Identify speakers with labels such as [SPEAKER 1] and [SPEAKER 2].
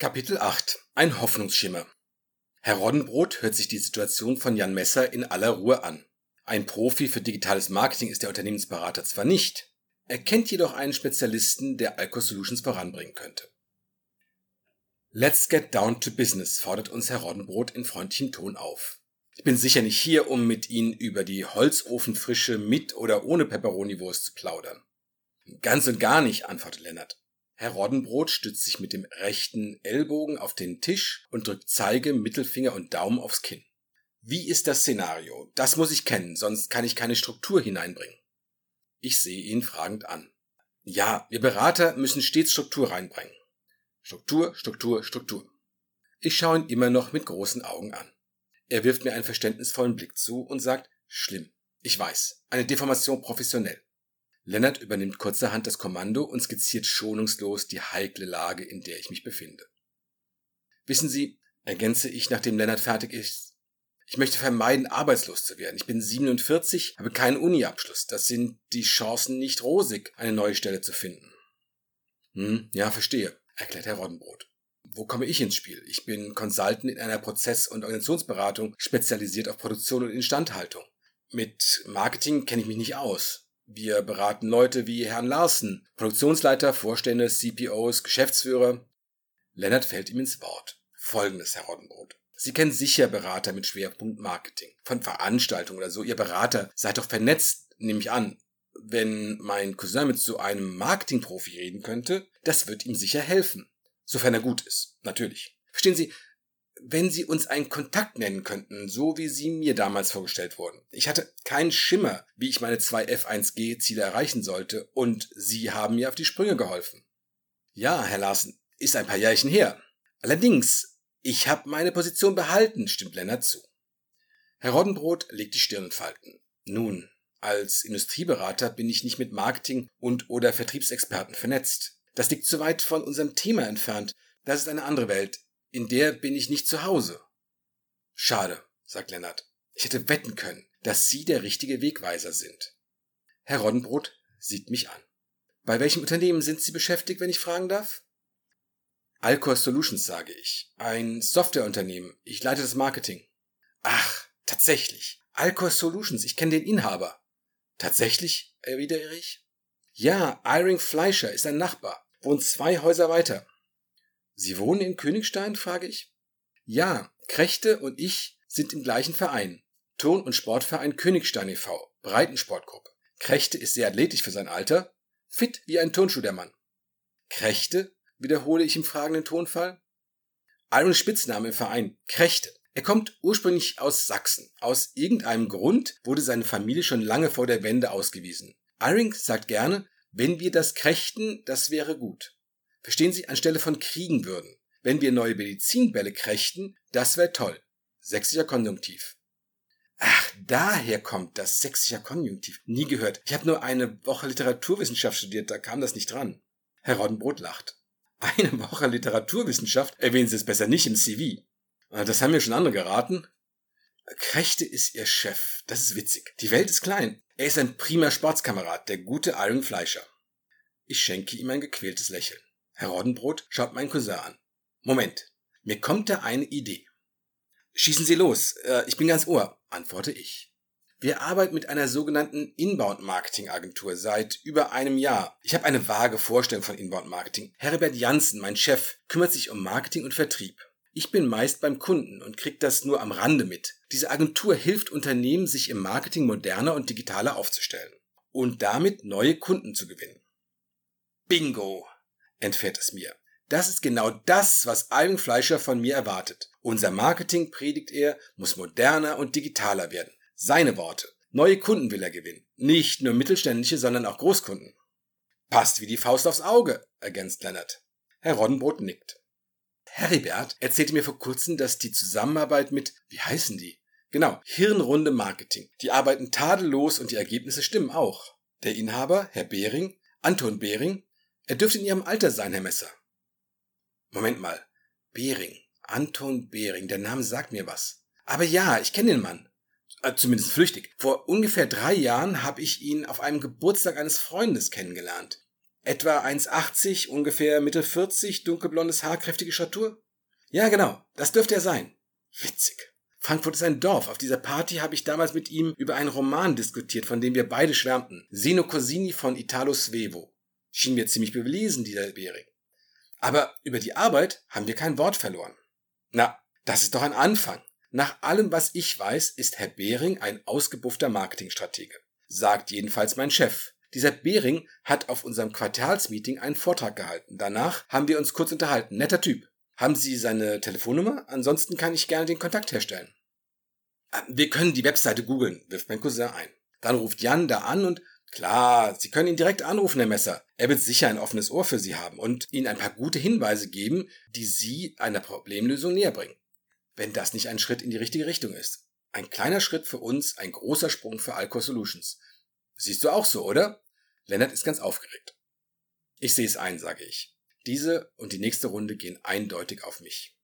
[SPEAKER 1] Kapitel 8 Ein Hoffnungsschimmer Herr Roddenbrot hört sich die Situation von Jan Messer in aller Ruhe an. Ein Profi für digitales Marketing ist der Unternehmensberater zwar nicht, er kennt jedoch einen Spezialisten, der Alco Solutions voranbringen könnte. Let's get down to business, fordert uns Herr Roddenbrot in freundlichem Ton auf. Ich bin sicher nicht hier, um mit Ihnen über die Holzofenfrische mit oder ohne Peperoniwurst zu plaudern. Ganz und gar nicht, antwortet Lennart. Herr Roddenbrot stützt sich mit dem rechten Ellbogen auf den Tisch und drückt Zeige, Mittelfinger und Daumen aufs Kinn. Wie ist das Szenario? Das muss ich kennen, sonst kann ich keine Struktur hineinbringen. Ich sehe ihn fragend an. Ja, wir Berater müssen stets Struktur reinbringen. Struktur, Struktur, Struktur. Ich schaue ihn immer noch mit großen Augen an. Er wirft mir einen verständnisvollen Blick zu und sagt, schlimm. Ich weiß. Eine Deformation professionell. Lennart übernimmt kurzerhand das Kommando und skizziert schonungslos die heikle Lage, in der ich mich befinde. Wissen Sie, ergänze ich, nachdem Lennart fertig ist, ich möchte vermeiden, arbeitslos zu werden. Ich bin 47, habe keinen Uni-Abschluss. Das sind die Chancen nicht rosig, eine neue Stelle zu finden. Hm, ja, verstehe, erklärt Herr Roddenbrot. Wo komme ich ins Spiel? Ich bin Consultant in einer Prozess- und Organisationsberatung, spezialisiert auf Produktion und Instandhaltung. Mit Marketing kenne ich mich nicht aus. Wir beraten Leute wie Herrn Larsen, Produktionsleiter, Vorstände, CPOs, Geschäftsführer. Lennart fällt ihm ins Wort. Folgendes, Herr Roddenbrot. Sie kennen sicher Berater mit Schwerpunkt Marketing. Von Veranstaltungen oder so. Ihr Berater seid doch vernetzt, nehme ich an. Wenn mein Cousin mit so einem Marketingprofi reden könnte, das wird ihm sicher helfen. Sofern er gut ist, natürlich. Verstehen Sie, wenn Sie uns einen Kontakt nennen könnten, so wie Sie mir damals vorgestellt wurden. Ich hatte keinen Schimmer, wie ich meine zwei F1G-Ziele erreichen sollte, und Sie haben mir auf die Sprünge geholfen. Ja, Herr Larsen, ist ein paar Jährchen her. Allerdings, ich habe meine Position behalten, stimmt Lennart zu. Herr Roddenbrot legt die Stirn in Falten. Nun, als Industrieberater bin ich nicht mit Marketing und oder Vertriebsexperten vernetzt. Das liegt zu weit von unserem Thema entfernt. Das ist eine andere Welt, in der bin ich nicht zu Hause. Schade, sagt Lennart. Ich hätte wetten können, dass Sie der richtige Wegweiser sind. Herr Roddenbrot sieht mich an. Bei welchem Unternehmen sind Sie beschäftigt, wenn ich fragen darf? Alcor Solutions, sage ich. Ein Softwareunternehmen. Ich leite das Marketing. Ach, tatsächlich. Alcor Solutions, ich kenne den Inhaber. Tatsächlich, erwidere ich. Ja, Iring Fleischer ist ein Nachbar, wohnt zwei Häuser weiter. Sie wohnen in Königstein? frage ich. Ja, Krechte und ich sind im gleichen Verein. Turn- und Sportverein Königstein e.V., Breitensportgruppe. Krechte ist sehr athletisch für sein Alter, fit wie ein Turnschuh der Mann. Krechte, wiederhole ich im fragenden Tonfall. Irons Spitzname im Verein, Krechte. Er kommt ursprünglich aus Sachsen. Aus irgendeinem Grund wurde seine Familie schon lange vor der Wende ausgewiesen. Iring sagt gerne, wenn wir das krächten, das wäre gut. Verstehen Sie, anstelle von kriegen würden. Wenn wir neue Medizinbälle krächten, das wäre toll. Sächsischer Konjunktiv. Ach, daher kommt das sächsischer Konjunktiv. Nie gehört. Ich habe nur eine Woche Literaturwissenschaft studiert, da kam das nicht dran. Herr Roddenbrot lacht. Eine Woche Literaturwissenschaft erwähnen Sie es besser nicht im CV. Ah, das haben mir schon andere geraten. Krächte ist Ihr Chef. Das ist witzig. Die Welt ist klein. Er ist ein prima Sportskamerad, der gute Iron Fleischer. Ich schenke ihm ein gequältes Lächeln. Herr Roddenbrot schaut meinen Cousin an. Moment, mir kommt da eine Idee. Schießen Sie los, äh, ich bin ganz ohr, antworte ich. Wir arbeiten mit einer sogenannten Inbound-Marketing-Agentur seit über einem Jahr. Ich habe eine vage Vorstellung von Inbound-Marketing. Herbert Janssen, mein Chef, kümmert sich um Marketing und Vertrieb. Ich bin meist beim Kunden und krieg das nur am Rande mit. Diese Agentur hilft Unternehmen, sich im Marketing moderner und digitaler aufzustellen und damit neue Kunden zu gewinnen. Bingo! Entfährt es mir. Das ist genau das, was Ivan Fleischer von mir erwartet. Unser Marketing, predigt er, muss moderner und digitaler werden. Seine Worte. Neue Kunden will er gewinnen. Nicht nur mittelständische, sondern auch Großkunden. Passt wie die Faust aufs Auge, ergänzt Leonard. Herr Roddenbrot nickt. Heribert erzählte mir vor kurzem, dass die Zusammenarbeit mit, wie heißen die? Genau, Hirnrunde Marketing. Die arbeiten tadellos und die Ergebnisse stimmen auch. Der Inhaber, Herr Behring, Anton Behring, er dürfte in Ihrem Alter sein, Herr Messer. Moment mal. Behring. Anton Behring. Der Name sagt mir was. Aber ja, ich kenne den Mann. Äh, zumindest flüchtig. Vor ungefähr drei Jahren habe ich ihn auf einem Geburtstag eines Freundes kennengelernt. Etwa 1,80, ungefähr Mitte 40, dunkelblondes Haar, kräftige Statur? Ja, genau, das dürfte er sein. Witzig. Frankfurt ist ein Dorf. Auf dieser Party habe ich damals mit ihm über einen Roman diskutiert, von dem wir beide schwärmten. Sino Cosini von Italo Svevo. Schien mir ziemlich belesen, dieser Bering. Aber über die Arbeit haben wir kein Wort verloren. Na, das ist doch ein Anfang. Nach allem, was ich weiß, ist Herr Behring ein ausgebuffter Marketingstratege. Sagt jedenfalls mein Chef. Dieser Behring hat auf unserem Quartalsmeeting einen Vortrag gehalten. Danach haben wir uns kurz unterhalten. Netter Typ. Haben Sie seine Telefonnummer? Ansonsten kann ich gerne den Kontakt herstellen. Ah, wir können die Webseite googeln, wirft mein Cousin ein. Dann ruft Jan da an und klar, Sie können ihn direkt anrufen, Herr Messer. Er wird sicher ein offenes Ohr für Sie haben und Ihnen ein paar gute Hinweise geben, die Sie einer Problemlösung näher bringen wenn das nicht ein Schritt in die richtige Richtung ist. Ein kleiner Schritt für uns, ein großer Sprung für Alcor Solutions. Siehst du auch so, oder? Lennart ist ganz aufgeregt. Ich sehe es ein, sage ich. Diese und die nächste Runde gehen eindeutig auf mich.